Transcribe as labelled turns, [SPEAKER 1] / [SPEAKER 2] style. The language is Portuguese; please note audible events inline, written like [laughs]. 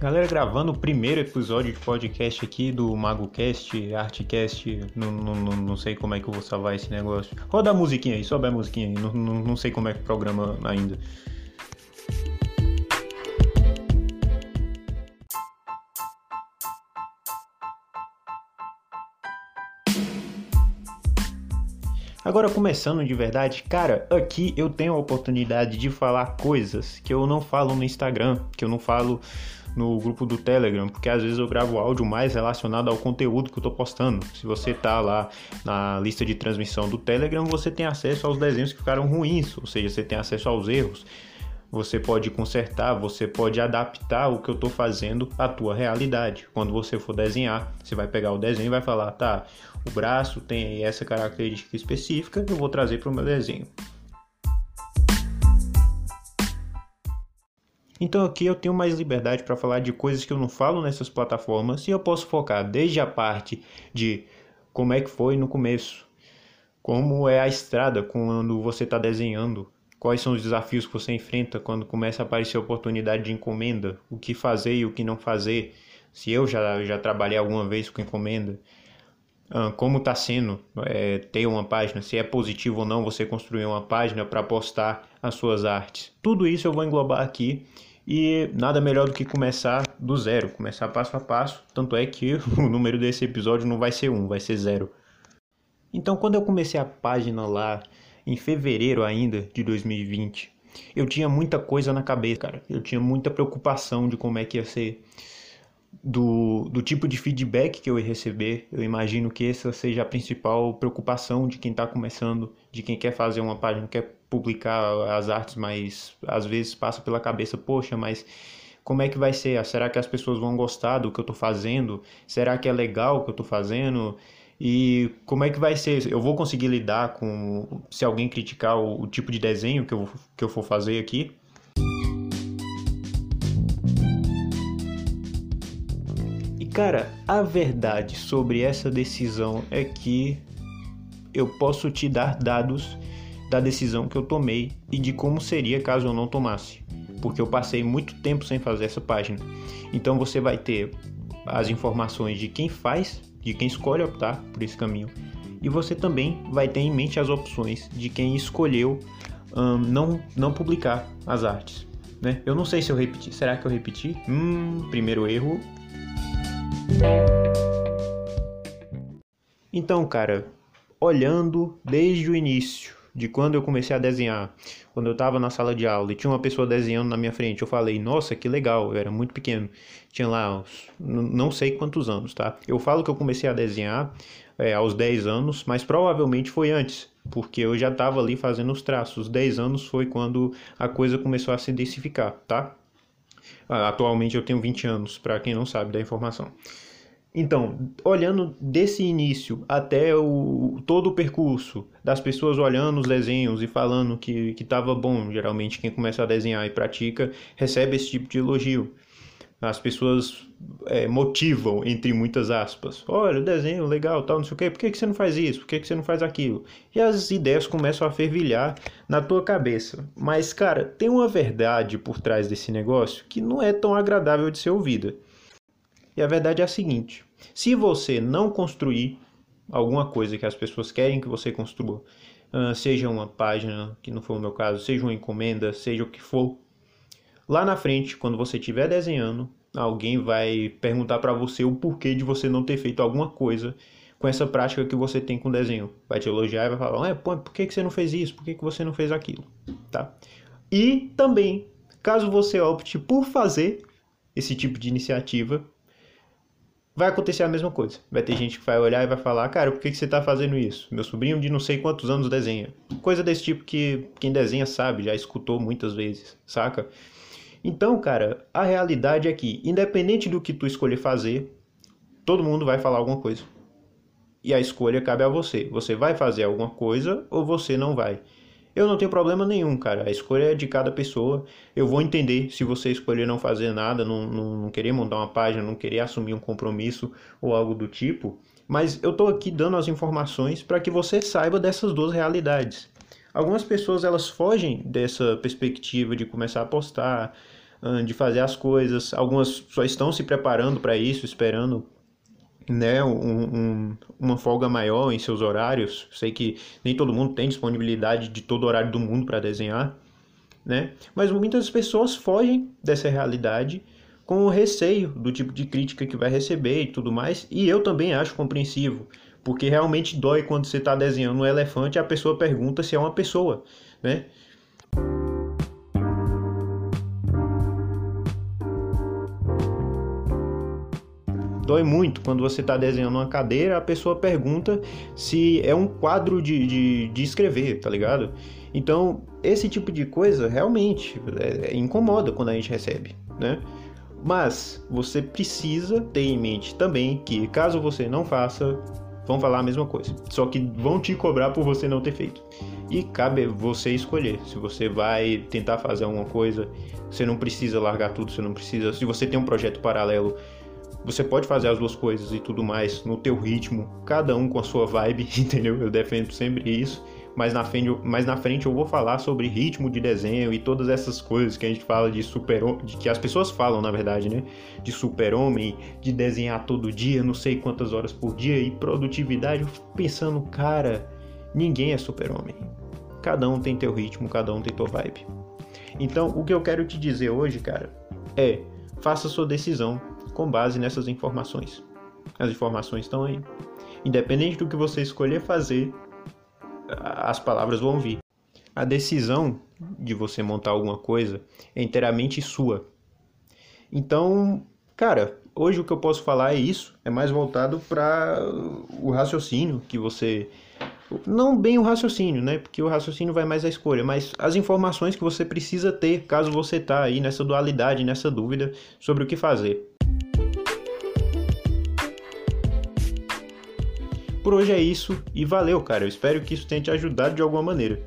[SPEAKER 1] Galera, gravando o primeiro episódio de podcast aqui do MagoCast, ArtCast, não, não, não sei como é que eu vou salvar esse negócio. Roda a musiquinha aí, sobe a musiquinha aí, não, não, não sei como é que programa ainda. Agora começando de verdade, cara, aqui eu tenho a oportunidade de falar coisas que eu não falo no Instagram, que eu não falo no grupo do Telegram, porque às vezes eu gravo áudio mais relacionado ao conteúdo que eu tô postando. Se você tá lá na lista de transmissão do Telegram, você tem acesso aos desenhos que ficaram ruins, ou seja, você tem acesso aos erros. Você pode consertar, você pode adaptar o que eu estou fazendo à tua realidade. Quando você for desenhar, você vai pegar o desenho e vai falar, tá, o braço tem essa característica específica, eu vou trazer para o meu desenho. Então aqui eu tenho mais liberdade para falar de coisas que eu não falo nessas plataformas e eu posso focar desde a parte de como é que foi no começo, como é a estrada quando você está desenhando, quais são os desafios que você enfrenta quando começa a aparecer oportunidade de encomenda, o que fazer e o que não fazer, se eu já, já trabalhei alguma vez com encomenda, como está sendo é, ter uma página, se é positivo ou não você construir uma página para postar as suas artes. Tudo isso eu vou englobar aqui e nada melhor do que começar do zero, começar passo a passo. Tanto é que [laughs] o número desse episódio não vai ser um, vai ser zero. Então, quando eu comecei a página lá em fevereiro ainda de 2020, eu tinha muita coisa na cabeça, cara. Eu tinha muita preocupação de como é que ia ser do, do tipo de feedback que eu ia receber. Eu imagino que essa seja a principal preocupação de quem está começando, de quem quer fazer uma página, quer publicar as artes, mas às vezes passa pela cabeça, poxa, mas como é que vai ser? Será que as pessoas vão gostar do que eu estou fazendo? Será que é legal o que eu estou fazendo? E como é que vai ser? Eu vou conseguir lidar com se alguém criticar o, o tipo de desenho que eu, que eu for fazer aqui? Cara, a verdade sobre essa decisão é que eu posso te dar dados da decisão que eu tomei e de como seria caso eu não tomasse, porque eu passei muito tempo sem fazer essa página. Então você vai ter as informações de quem faz, de quem escolhe optar por esse caminho, e você também vai ter em mente as opções de quem escolheu um, não, não publicar as artes. Né? Eu não sei se eu repeti. Será que eu repeti? Hum, primeiro erro, então, cara, olhando desde o início, de quando eu comecei a desenhar, quando eu estava na sala de aula e tinha uma pessoa desenhando na minha frente, eu falei, nossa, que legal, eu era muito pequeno, tinha lá uns, não sei quantos anos, tá? Eu falo que eu comecei a desenhar é, aos 10 anos, mas provavelmente foi antes, porque eu já estava ali fazendo os traços. 10 anos foi quando a coisa começou a se densificar, tá? Ah, atualmente eu tenho 20 anos, para quem não sabe da informação. Então, olhando desse início até o, todo o percurso, das pessoas olhando os desenhos e falando que estava bom, geralmente quem começa a desenhar e pratica recebe esse tipo de elogio. As pessoas é, motivam, entre muitas aspas. Olha, o desenho legal, tal, não sei o quê. Por que, que você não faz isso? Por que, que você não faz aquilo? E as ideias começam a fervilhar na tua cabeça. Mas, cara, tem uma verdade por trás desse negócio que não é tão agradável de ser ouvida. E a verdade é a seguinte: se você não construir alguma coisa que as pessoas querem que você construa, seja uma página, que não foi o meu caso, seja uma encomenda, seja o que for, Lá na frente, quando você estiver desenhando, alguém vai perguntar para você o porquê de você não ter feito alguma coisa com essa prática que você tem com desenho. Vai te elogiar e vai falar, é, por que, que você não fez isso? Por que, que você não fez aquilo? Tá? E também, caso você opte por fazer esse tipo de iniciativa, vai acontecer a mesma coisa. Vai ter gente que vai olhar e vai falar, cara, por que, que você está fazendo isso? Meu sobrinho de não sei quantos anos desenha. Coisa desse tipo que quem desenha sabe, já escutou muitas vezes, saca? Então, cara, a realidade é que, independente do que tu escolher fazer, todo mundo vai falar alguma coisa. E a escolha cabe a você. Você vai fazer alguma coisa ou você não vai. Eu não tenho problema nenhum, cara. A escolha é de cada pessoa. Eu vou entender se você escolher não fazer nada, não, não, não querer montar uma página, não querer assumir um compromisso ou algo do tipo. Mas eu tô aqui dando as informações para que você saiba dessas duas realidades. Algumas pessoas elas fogem dessa perspectiva de começar a postar, de fazer as coisas. Algumas só estão se preparando para isso, esperando né, um, um, uma folga maior em seus horários. Sei que nem todo mundo tem disponibilidade de todo horário do mundo para desenhar, né? Mas muitas pessoas fogem dessa realidade com o receio do tipo de crítica que vai receber e tudo mais. E eu também acho compreensivo, porque realmente dói quando você está desenhando um elefante e a pessoa pergunta se é uma pessoa, né? Dói muito quando você está desenhando uma cadeira, a pessoa pergunta se é um quadro de, de, de escrever, tá ligado? Então, esse tipo de coisa realmente é, é, incomoda quando a gente recebe, né? Mas você precisa ter em mente também que caso você não faça, vão falar a mesma coisa. Só que vão te cobrar por você não ter feito. E cabe você escolher. Se você vai tentar fazer alguma coisa, você não precisa largar tudo, você não precisa. Se você tem um projeto paralelo, você pode fazer as duas coisas e tudo mais no teu ritmo, cada um com a sua vibe, [laughs] entendeu? Eu defendo sempre isso. Mas na, frente, mas na frente eu vou falar sobre ritmo de desenho e todas essas coisas que a gente fala de super de que as pessoas falam, na verdade, né? De super-homem, de desenhar todo dia, não sei quantas horas por dia e produtividade. Eu fico pensando, cara, ninguém é super-homem. Cada um tem teu ritmo, cada um tem tua vibe. Então, o que eu quero te dizer hoje, cara, é faça sua decisão com base nessas informações. As informações estão aí. Independente do que você escolher fazer, as palavras vão vir. A decisão de você montar alguma coisa é inteiramente sua. Então, cara, hoje o que eu posso falar é isso, é mais voltado para o raciocínio que você não bem o raciocínio, né? Porque o raciocínio vai mais à escolha, mas as informações que você precisa ter caso você tá aí nessa dualidade, nessa dúvida sobre o que fazer. Por hoje é isso e valeu, cara. Eu espero que isso tenha te ajudado de alguma maneira.